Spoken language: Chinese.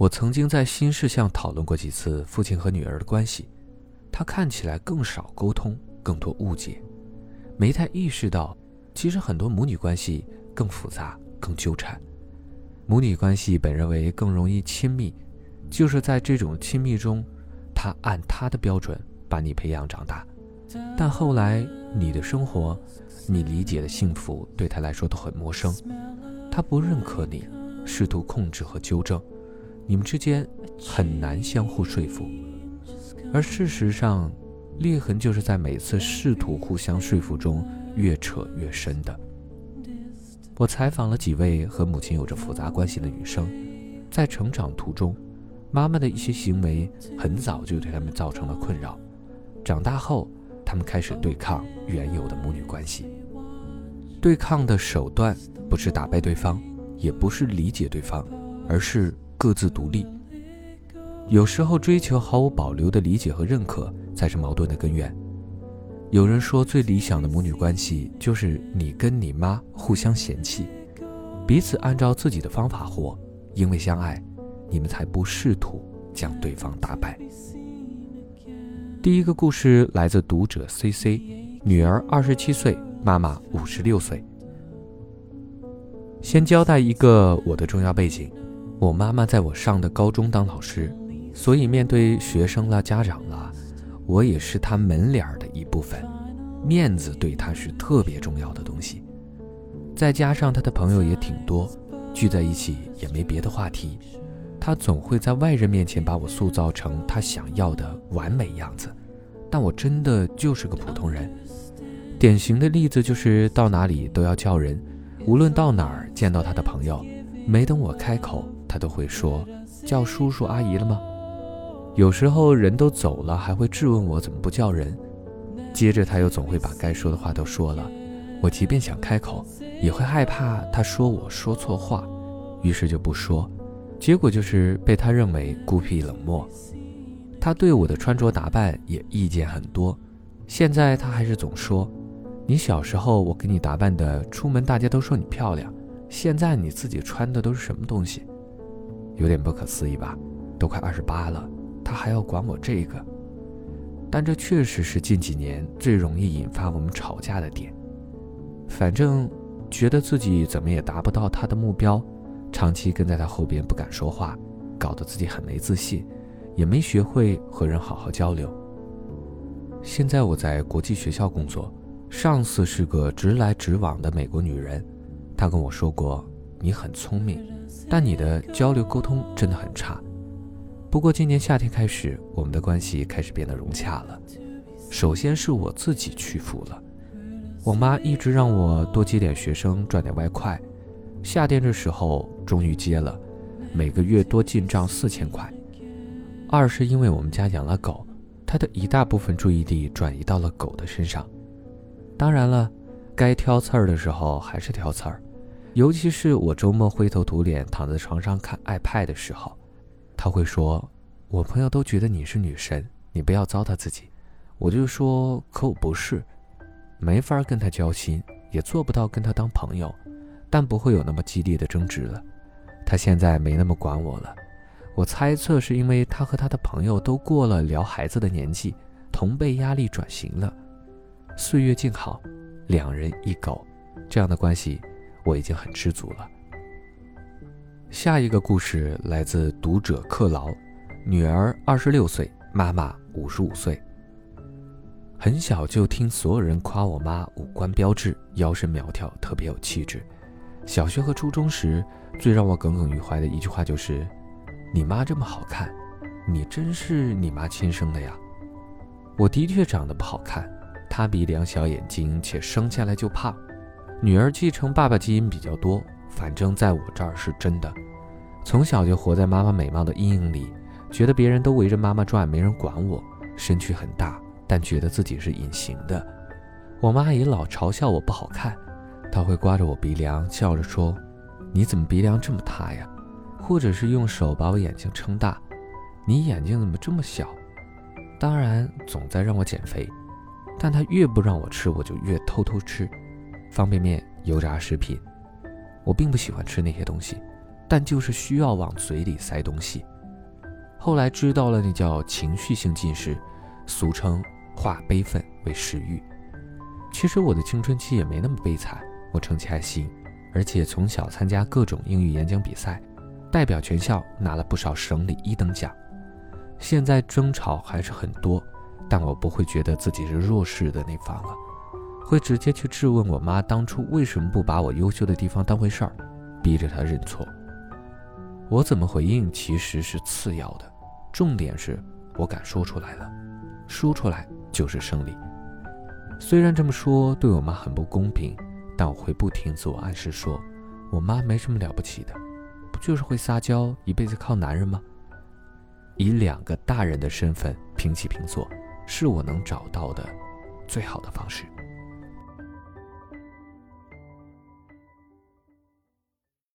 我曾经在新事项讨论过几次父亲和女儿的关系，他看起来更少沟通，更多误解，没太意识到，其实很多母女关系更复杂、更纠缠。母女关系本认为更容易亲密，就是在这种亲密中，他按他的标准把你培养长大，但后来你的生活。你理解的幸福对他来说都很陌生，他不认可你，试图控制和纠正，你们之间很难相互说服。而事实上，裂痕就是在每次试图互相说服中越扯越深的。我采访了几位和母亲有着复杂关系的女生，在成长途中，妈妈的一些行为很早就对他们造成了困扰，长大后，他们开始对抗原有的母女关系。对抗的手段不是打败对方，也不是理解对方，而是各自独立。有时候追求毫无保留的理解和认可才是矛盾的根源。有人说，最理想的母女关系就是你跟你妈互相嫌弃，彼此按照自己的方法活，因为相爱，你们才不试图将对方打败。第一个故事来自读者 C C，女儿二十七岁。妈妈五十六岁。先交代一个我的重要背景：我妈妈在我上的高中当老师，所以面对学生啦、家长啦，我也是她门脸儿的一部分，面子对她是特别重要的东西。再加上她的朋友也挺多，聚在一起也没别的话题，她总会在外人面前把我塑造成她想要的完美样子，但我真的就是个普通人。典型的例子就是到哪里都要叫人，无论到哪儿见到他的朋友，没等我开口，他都会说叫叔叔阿姨了吗？有时候人都走了，还会质问我怎么不叫人。接着他又总会把该说的话都说了，我即便想开口，也会害怕他说我说错话，于是就不说，结果就是被他认为孤僻冷漠。他对我的穿着打扮也意见很多，现在他还是总说。你小时候，我给你打扮的，出门大家都说你漂亮。现在你自己穿的都是什么东西？有点不可思议吧？都快二十八了，他还要管我这个？但这确实是近几年最容易引发我们吵架的点。反正觉得自己怎么也达不到他的目标，长期跟在他后边不敢说话，搞得自己很没自信，也没学会和人好好交流。现在我在国际学校工作。上司是个直来直往的美国女人，她跟我说过：“你很聪明，但你的交流沟通真的很差。”不过今年夏天开始，我们的关系开始变得融洽了。首先是我自己屈服了，我妈一直让我多接点学生，赚点外快。夏天这时候终于接了，每个月多进账四千块。二是因为我们家养了狗，她的一大部分注意力转移到了狗的身上。当然了，该挑刺儿的时候还是挑刺儿，尤其是我周末灰头土脸躺在床上看 iPad 的时候，他会说：“我朋友都觉得你是女神，你不要糟蹋自己。”我就说：“可我不是，没法跟他交心，也做不到跟他当朋友，但不会有那么激烈的争执了。他现在没那么管我了，我猜测是因为他和他的朋友都过了聊孩子的年纪，同辈压力转型了。”岁月静好，两人一狗，这样的关系我已经很知足了。下一个故事来自读者克劳，女儿二十六岁，妈妈五十五岁。很小就听所有人夸我妈五官标致，腰身苗条，特别有气质。小学和初中时，最让我耿耿于怀的一句话就是：“你妈这么好看，你真是你妈亲生的呀？”我的确长得不好看。塌鼻梁小眼睛，且生下来就胖。女儿继承爸爸基因比较多，反正在我这儿是真的。从小就活在妈妈美貌的阴影里，觉得别人都围着妈妈转，没人管我。身躯很大，但觉得自己是隐形的。我妈也老嘲笑我不好看，她会刮着我鼻梁，笑着说：“你怎么鼻梁这么塌呀？”或者是用手把我眼睛撑大：“你眼睛怎么这么小？”当然，总在让我减肥。但她越不让我吃，我就越偷偷吃，方便面、油炸食品，我并不喜欢吃那些东西，但就是需要往嘴里塞东西。后来知道了，那叫情绪性进食，俗称化悲愤为食欲。其实我的青春期也没那么悲惨，我成绩还行，而且从小参加各种英语演讲比赛，代表全校拿了不少省里一等奖。现在争吵还是很多，但我不会觉得自己是弱势的那方了，会直接去质问我妈当初为什么不把我优秀的地方当回事儿，逼着她认错。我怎么回应其实是次要的，重点是我敢说出来了，说出来就是胜利。虽然这么说对我妈很不公平，但我会不停自我暗示说，我妈没什么了不起的，不就是会撒娇，一辈子靠男人吗？以两个大人的身份平起平坐，是我能找到的最好的方式。